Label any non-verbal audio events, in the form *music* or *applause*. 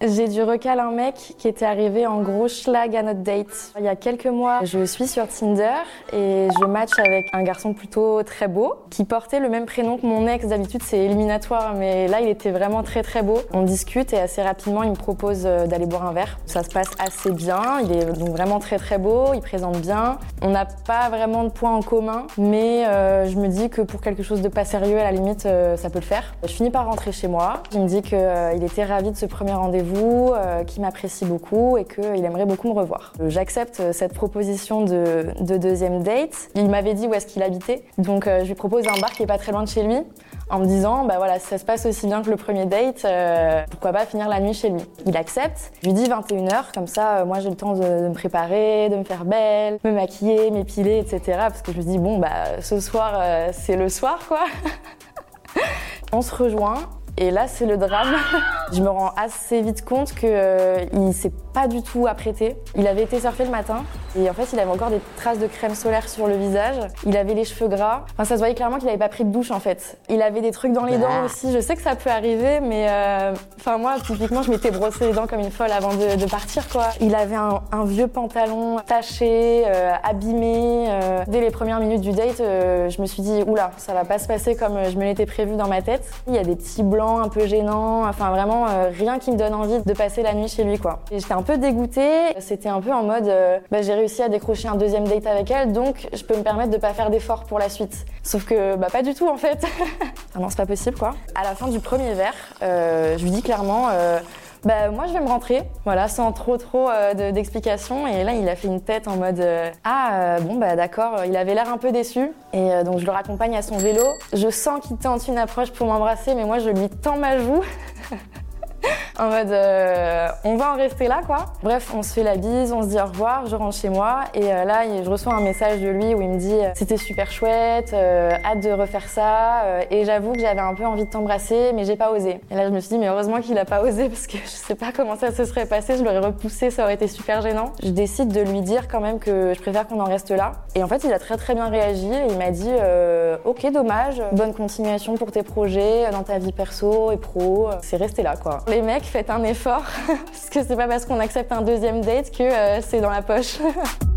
J'ai dû recaler un mec qui était arrivé en gros schlag à notre date. Il y a quelques mois, je suis sur Tinder et je match avec un garçon plutôt très beau qui portait le même prénom que mon ex. D'habitude, c'est éliminatoire, mais là, il était vraiment très très beau. On discute et assez rapidement, il me propose euh, d'aller boire un verre. Ça se passe assez bien. Il est donc vraiment très très beau. Il présente bien. On n'a pas vraiment de points en commun, mais euh, je me dis que pour quelque chose de pas sérieux, à la limite, euh, ça peut le faire. Je finis par rentrer chez moi. Il me dit qu'il était ravi de ce premier rendez-vous vous, euh, m'apprécie beaucoup et qu'il aimerait beaucoup me revoir. Euh, j'accepte euh, cette proposition de, de, deuxième date. Il m'avait dit où est-ce qu'il habitait, donc je lui propose un bar qui est pas très loin de chez lui, en me disant bah voilà si ça se passe aussi bien que le premier date, euh, pourquoi pas finir la nuit chez lui? Il accepte. Je lui dis 21h, comme ça moi j'ai le temps de, me préparer, de me faire belle, me maquiller, m'épiler, etc. Parce que je me dis bon bah ce soir euh, c'est le soir quoi. *laughs* On se rejoint et là, c'est le drame. *laughs* Je me rends assez vite compte qu'il euh, il s'est pas du tout apprêté. Il avait été surfer le matin et en fait, il avait encore des traces de crème solaire sur le visage. Il avait les cheveux gras. Enfin, ça se voyait clairement qu'il avait pas pris de douche en fait. Il avait des trucs dans les dents aussi. Je sais que ça peut arriver, mais euh... enfin moi, typiquement, je m'étais brossé les dents comme une folle avant de, de partir quoi. Il avait un, un vieux pantalon taché, euh, abîmé. Euh. Dès les premières minutes du date, je me suis dit oula, ça va pas se passer comme je me l'étais prévu dans ma tête. Il y a des petits blancs un peu gênant, enfin vraiment euh, rien qui me donne envie de passer la nuit chez lui quoi. J'étais un peu dégoûtée, c'était un peu en mode euh, bah, j'ai réussi à décrocher un deuxième date avec elle donc je peux me permettre de pas faire d'efforts pour la suite. Sauf que bah pas du tout en fait. *laughs* ah non c'est pas possible quoi. À la fin du premier verre, euh, je lui dis clairement bah moi je vais me rentrer, voilà, sans trop trop euh, d'explications. et là il a fait une tête en mode euh, ah euh, bon bah d'accord, il avait l'air un peu déçu et donc je le raccompagne à son vélo. Je sens qu'il tente une approche pour m'embrasser, mais moi je lui tends ma joue. *laughs* *laughs* en mode euh, on va en rester là quoi. Bref, on se fait la bise, on se dit au revoir, je rentre chez moi et euh, là je reçois un message de lui où il me dit euh, c'était super chouette, euh, hâte de refaire ça et j'avoue que j'avais un peu envie de t'embrasser mais j'ai pas osé. Et là je me suis dit mais heureusement qu'il a pas osé parce que je sais pas comment ça se serait passé, je l'aurais repoussé, ça aurait été super gênant. Je décide de lui dire quand même que je préfère qu'on en reste là et en fait il a très très bien réagi et il m'a dit ok dommage, bonne continuation pour tes projets dans ta vie perso et pro, c'est resté là quoi. Les mecs faites un effort, *laughs* parce que c'est pas parce qu'on accepte un deuxième date que euh, c'est dans la poche. *laughs*